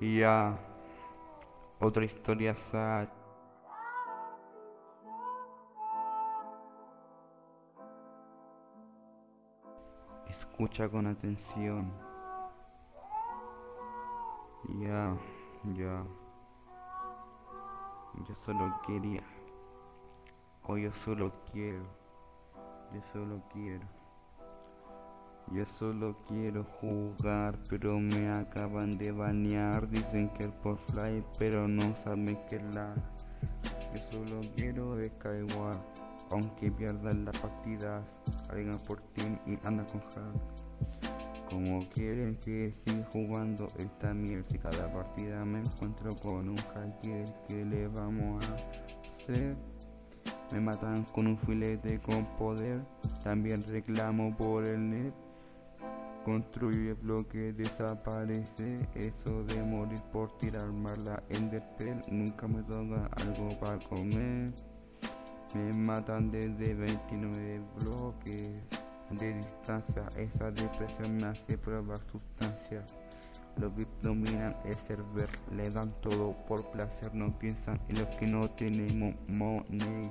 Y ya, otra historia sad. Escucha con atención. Ya, ya. Yo solo quería. O yo solo quiero. Yo solo quiero. Yo solo quiero jugar, pero me acaban de banear. Dicen que el fly, pero no saben que la. Yo solo quiero de aunque pierdan las partidas. Alguien por ti y anda con hack. Como quieren que siga jugando esta mierda, si cada partida me encuentro con un hacker, ¿qué le vamos a hacer? Me matan con un filete con poder, también reclamo por el net. Construye bloque, desaparece. Eso de morir por tirar la Enderpearl. Nunca me toca algo para comer. Me matan desde 29 bloques de distancia. Esa depresión me hace probar sustancias. Los VIP dominan el server, le dan todo por placer, no piensan en los que no tenemos money.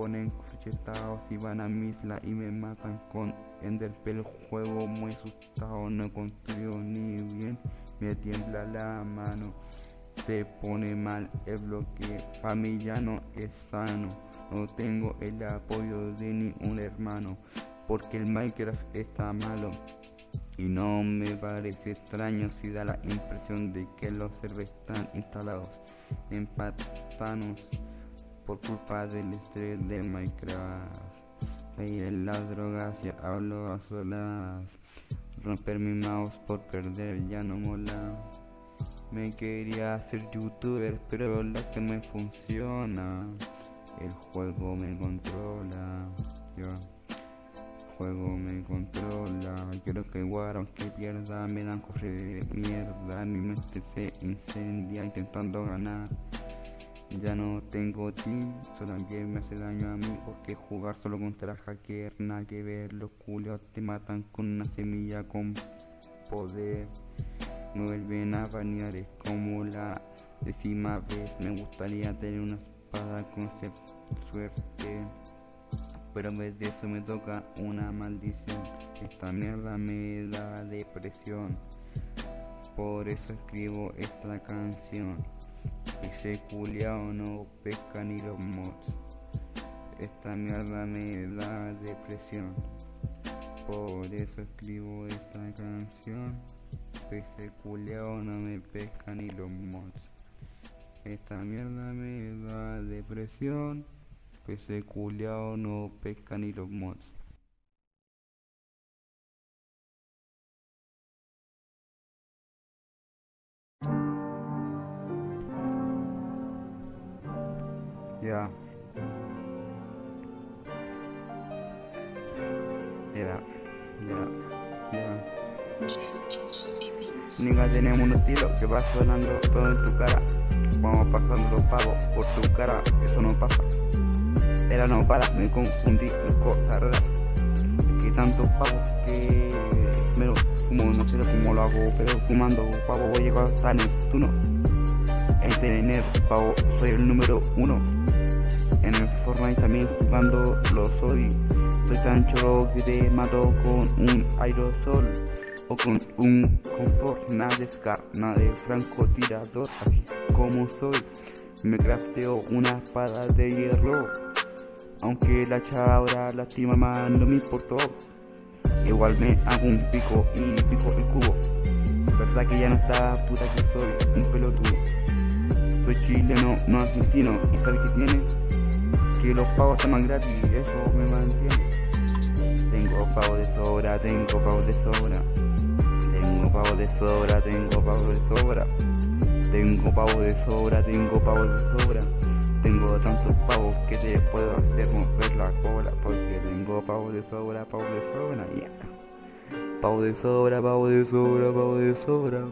Ponen cruchetados y van a mi isla y me matan con Enderpearl. Juego muy asustado, no construyo ni bien, me tiembla la mano. Se pone mal el bloque, ya no es sano. No tengo el apoyo de ni un hermano, porque el Minecraft está malo. Y no me parece extraño si da la impresión de que los servers están instalados en pantanos por culpa del estrés de Minecraft. En las drogas, ya hablo a solas. Romper mi mouse por perder ya no mola. Me quería hacer youtuber, pero lo que me funciona. El juego me controla. Yo juego me controla. Quiero que igual aunque pierda me dan correr de mierda. Mi mente se incendia intentando ganar. Ya no tengo team, solo también me hace daño a mí porque jugar solo contra hacker, nada que ver, los culios te matan con una semilla con poder. Me vuelven a banear, es como la décima vez. Me gustaría tener una espada con suerte pero en vez de eso me toca una maldición. Esta mierda me da depresión. Por eso escribo esta canción. Ese culiao no pesca ni los mods. Esta mierda me da depresión. Por eso escribo esta canción. Ese culiao no me pesca ni los mods. Esta mierda me da depresión ese culiao no pesca ni los mods. Ya. Ya. Ya. Ya. Tenemos un estilo que va sonando todo en tu cara. Vamos pasando los pagos por tu cara, eso no pasa. Era no para, me confundí en cosas raras. Que tantos pavos que me lo fumo, no sé cómo lo hago, pero fumando pavo voy a llegar hasta Neptuno. En enero, pavo, soy el número uno. En el Fortnite también jugando lo soy. Soy tan cholo que te mato con un aerosol o con un confort, nada de scar, nada de francotirador, así como soy. Me crafteo una espada de hierro aunque la chabra lastima más no me importó. Igual me hago un pico y pico el cubo. Verdad que ya no está puta que soy un pelotudo. Soy chileno, no argentino. ¿Y sabes qué tiene? Que los pavos están más gratis, eso me mantiene. Tengo pavo de sobra, tengo pavo de sobra. Tengo pavo de sobra, tengo pavo de sobra. Tengo pavo de sobra, tengo pavo de sobra. Tengo tantos pavos que te puedo hacer mover la cola porque tengo pavo de sobra, pavo de sobra, yeah. Pavo de sobra, pavo de sobra, pavo de sobra.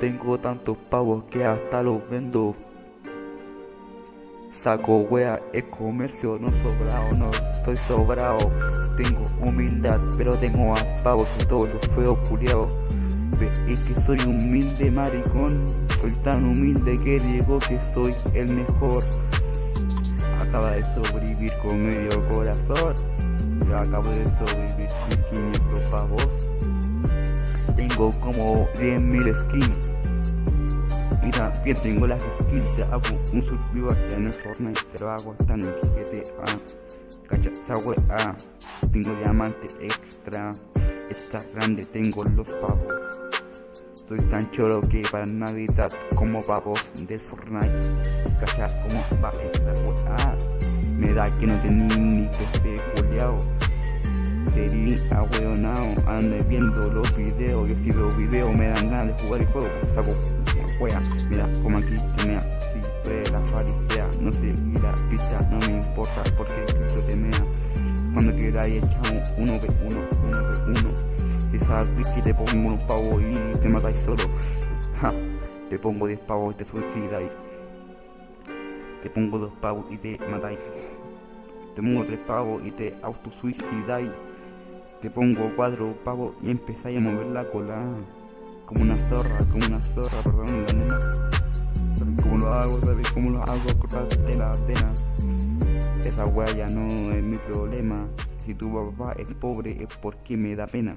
Tengo tantos pavos que hasta los vendo. Saco wea, es comercio, no sobrado, no estoy sobrado. Tengo humildad, pero tengo a pavos y todos los feos culiados. Es que soy humilde maricón. Soy tan humilde que digo que soy el mejor. Acaba de sobrevivir con medio corazón. Yo acabo de sobrevivir con 500 pavos. Tengo como 10.000 skins. Mira, bien tengo las skills, hago un survival en el Fortnite, pero hago hasta en el GTA. Cacha esa wea, tengo diamante extra, está grande, tengo los pavos. Soy tan choro que para Navidad como pavos del Fortnite. Cacha cómo va esa wea. Me da que no tenía ni que ser culiao. Sería ahueonao, ande viendo los videos. Yo si los videos me dan ganas de jugar el juego, saco wea. Mira, como aquí tenía siempre la farisea. No y la pista no me importa porque Cristo te mea. Cuando queráis echamos uno de uno, uno de uno. Quizás que te pongo unos pavos y te matáis solo. Ja, te pongo 10 pavos y te suicidáis. Te pongo dos pavos y te matáis. Te pongo tres pavos y te autosuicidáis. Te pongo cuatro pavos y empezáis a mover la cola. Como una zorra, como una zorra, perdón, la nena. ¿Sabes cómo lo hago? ¿Sabes cómo lo hago? Cortarte la vena. Esa wea ya no es mi problema. Si tu papá es pobre es porque me da pena.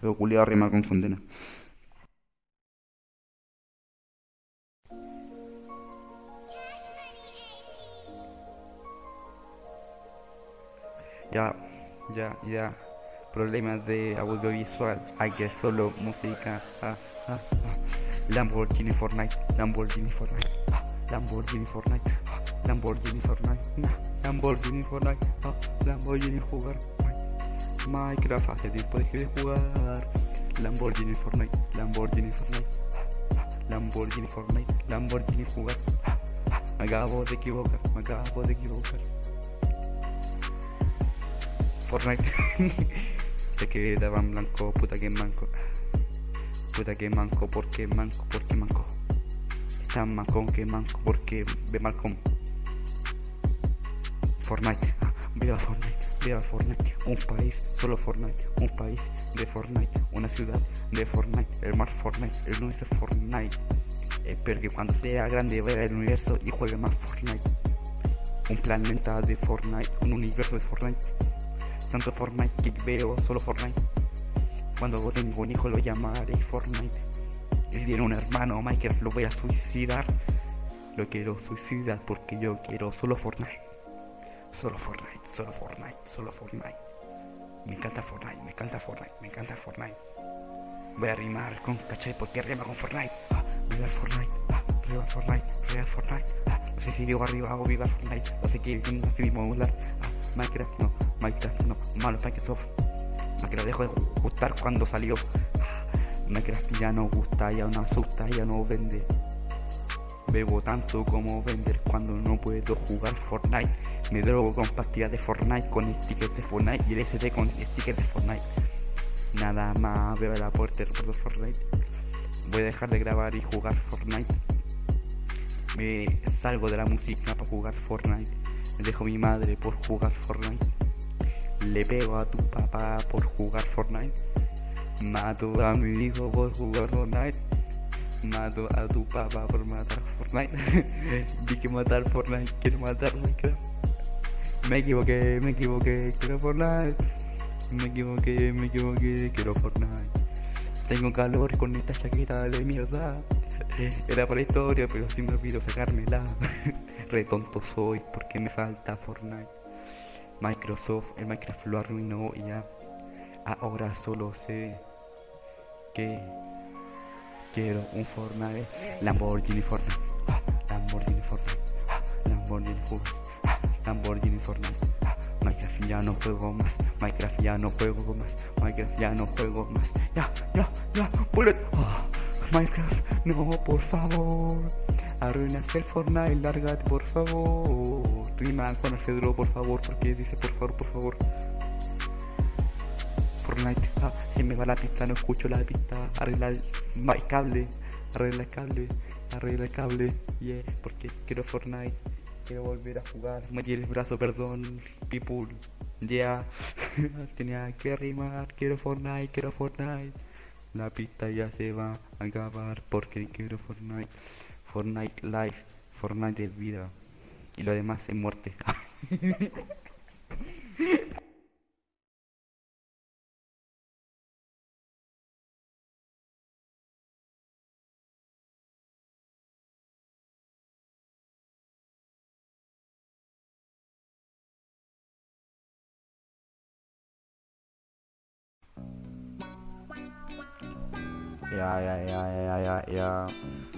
Feo culiado rima con condena. Ya, ya, ya. Problemas de audiovisual. Hay que solo música. Ah, ah, ah. Lamborghini Fortnite. Lamborghini Fortnite. Lamborghini Fortnite. Lamborghini Fortnite. Lamborghini Fortnite. Lamborghini jugar. Minecraft hace tiempo de jugar. Lamborghini Fortnite. Lamborghini Fortnite. Lamborghini Fortnite. Lamborghini jugar. Me acabo de equivocar. Me acabo de equivocar. Fortnite. sé que daban blanco, puta que manco. Puta que manco, porque manco, porque manco. Tan manco que manco, porque ve Malcolm. Fortnite, ah, viva Fortnite, viva Fortnite. Un país, solo Fortnite. Un país de Fortnite. Una ciudad de Fortnite. El mar Fortnite, el nuestro Fortnite. Espero que cuando sea grande vea el universo y juegue más Fortnite. Un planeta de Fortnite, un universo de Fortnite tanto Fortnite que veo solo Fortnite. Cuando tengo un hijo lo llamaré Fortnite. Si tiene un hermano Minecraft lo voy a suicidar. Lo quiero suicidar porque yo quiero solo Fortnite. Solo Fortnite, solo Fortnite, solo Fortnite. Me encanta Fortnite, me encanta Fortnite, me encanta Fortnite. Voy a rimar con ¿cachai? Porque rima con Fortnite. Ah, viva Fortnite, ah, viva Fortnite, viva Fortnite. Ah, no sé si digo arriba o viva Fortnite. No sé qué, no sé hablar. Ah, Minecraft no. Minecraft no, malo Microsoft. Minecraft dejó de gustar cuando salió. Minecraft ya no gusta, ya no asusta, ya no vende. Bebo tanto como vender cuando no puedo jugar Fortnite. Me drogo con pastillas de Fortnite, con stickers de Fortnite y el SD con stickers de Fortnite. Nada más veo la puerta de Fortnite. Voy a dejar de grabar y jugar Fortnite. Me salgo de la música para jugar Fortnite. Me dejo mi madre por jugar Fortnite. Le pego a tu papá por jugar Fortnite. Mato a mi hijo por jugar Fortnite. Mato a tu papá por matar Fortnite. Vi que matar Fortnite, quiero matar Minecraft. Me equivoqué, me equivoqué, quiero Fortnite. Me equivoqué, me equivoqué, quiero Fortnite. Tengo calor con esta chaqueta de mierda. Era para la historia, pero sí me olvido sacármela. Re tonto soy porque me falta Fortnite. Microsoft, el Minecraft lo arruinó y ya. Ahora solo sé que quiero un Fortnite. Lamborghini Fortnite. Ah, Lamborghini Fortnite. Ah, Lamborghini Fortnite. Ah, Lamborghini Fortnite. Minecraft ya no juego más. Minecraft ya no juego más. Minecraft ya no juego más. Ya, ya, ya. Bullet. Minecraft, no, por favor. Arruinaste el Fortnite, lárgate, por favor. Rima con Alfredo, por favor, porque dice por favor, por favor. Fortnite, ah, se me va la pista, no escucho la pista. Arregla el, el cable, arregla el cable, arregla el cable. Yeah, porque quiero Fortnite, quiero volver a jugar. Me el brazo, perdón, people. Yeah. tenía que rimar. Quiero Fortnite, quiero Fortnite. La pista ya se va a acabar porque quiero Fortnite. Fortnite Life. Fortnite es vida. Y lo demás es muerte. Ja, ja, ja, ja, ja, ja.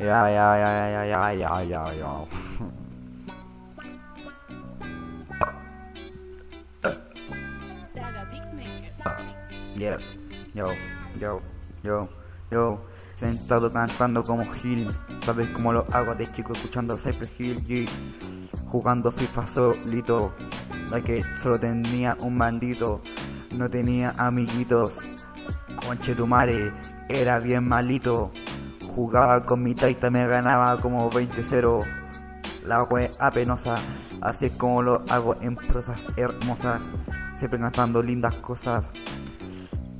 Ja, ja, ja, ja, ja. Daga Big Maker. Yeah, yo, yo, yo, yo. Sentado cantando como Gil. ¿Sabes cómo lo hago de chico escuchando Cypress Hill G? Jugando FIFA solito. La que solo tenía un bandito. No tenía amiguitos. Conche tu madre, era bien malito. Jugaba con mi taita, me ganaba como 20-0. La wea penosa, así es como lo hago en prosas hermosas. Siempre cantando lindas cosas.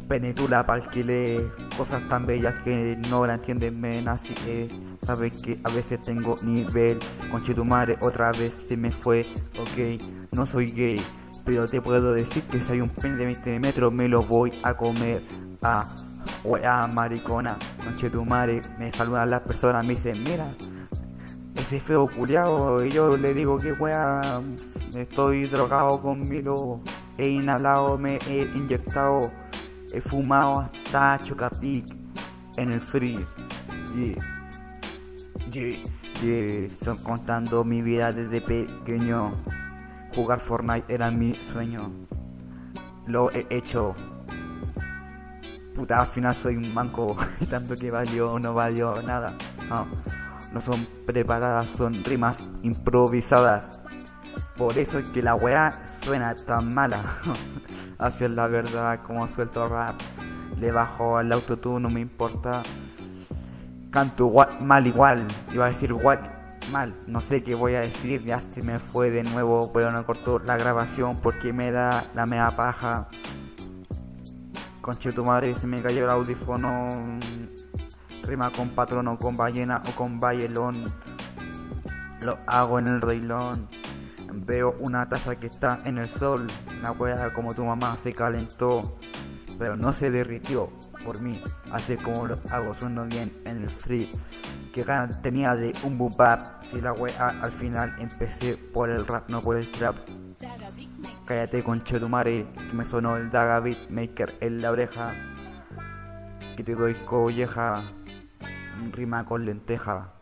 Penetula pa'l que lee cosas tan bellas que no la entienden men, así es. Sabes que a veces tengo nivel, conche tu madre otra vez se me fue, ok, no soy gay, pero te puedo decir que si hay un pene de 20 metros me lo voy a comer. Ah, wea maricona, conche tu madre, me saludan las personas, me dicen, mira, ese feo culiao, y yo le digo que wea, estoy drogado con Milo, he inhalado, me he inyectado, he fumado hasta Chocapic en el free. Yeah. Yeah. Yeah. Son contando mi vida desde pequeño. Jugar Fortnite era mi sueño. Lo he hecho. Puta, al final soy un manco. Tanto que valió, no valió nada. No, no son preparadas, son rimas improvisadas. Por eso es que la weá suena tan mala. Así es la verdad, como suelto rap. Le bajo al autotune, no me importa. Canto igual- mal igual. Iba a decir igual mal. No sé qué voy a decir. Ya se me fue de nuevo. Pero no cortó la grabación porque me da la mea paja. Conche tu madre, se me cayó el audífono. Rima con patrono, con ballena o con bailón. Lo hago en el reilón. Veo una taza que está en el sol. La wea como tu mamá se calentó. Pero no se derritió por mí. Así como lo hago, sueno bien en el free. Que ganas tenía de un boom bap. Si la wea al final empecé por el rap, no por el trap. Cállate con Chetumare, que me sonó el Daga Beatmaker en la oreja. Que te doy colleja, rima con lenteja.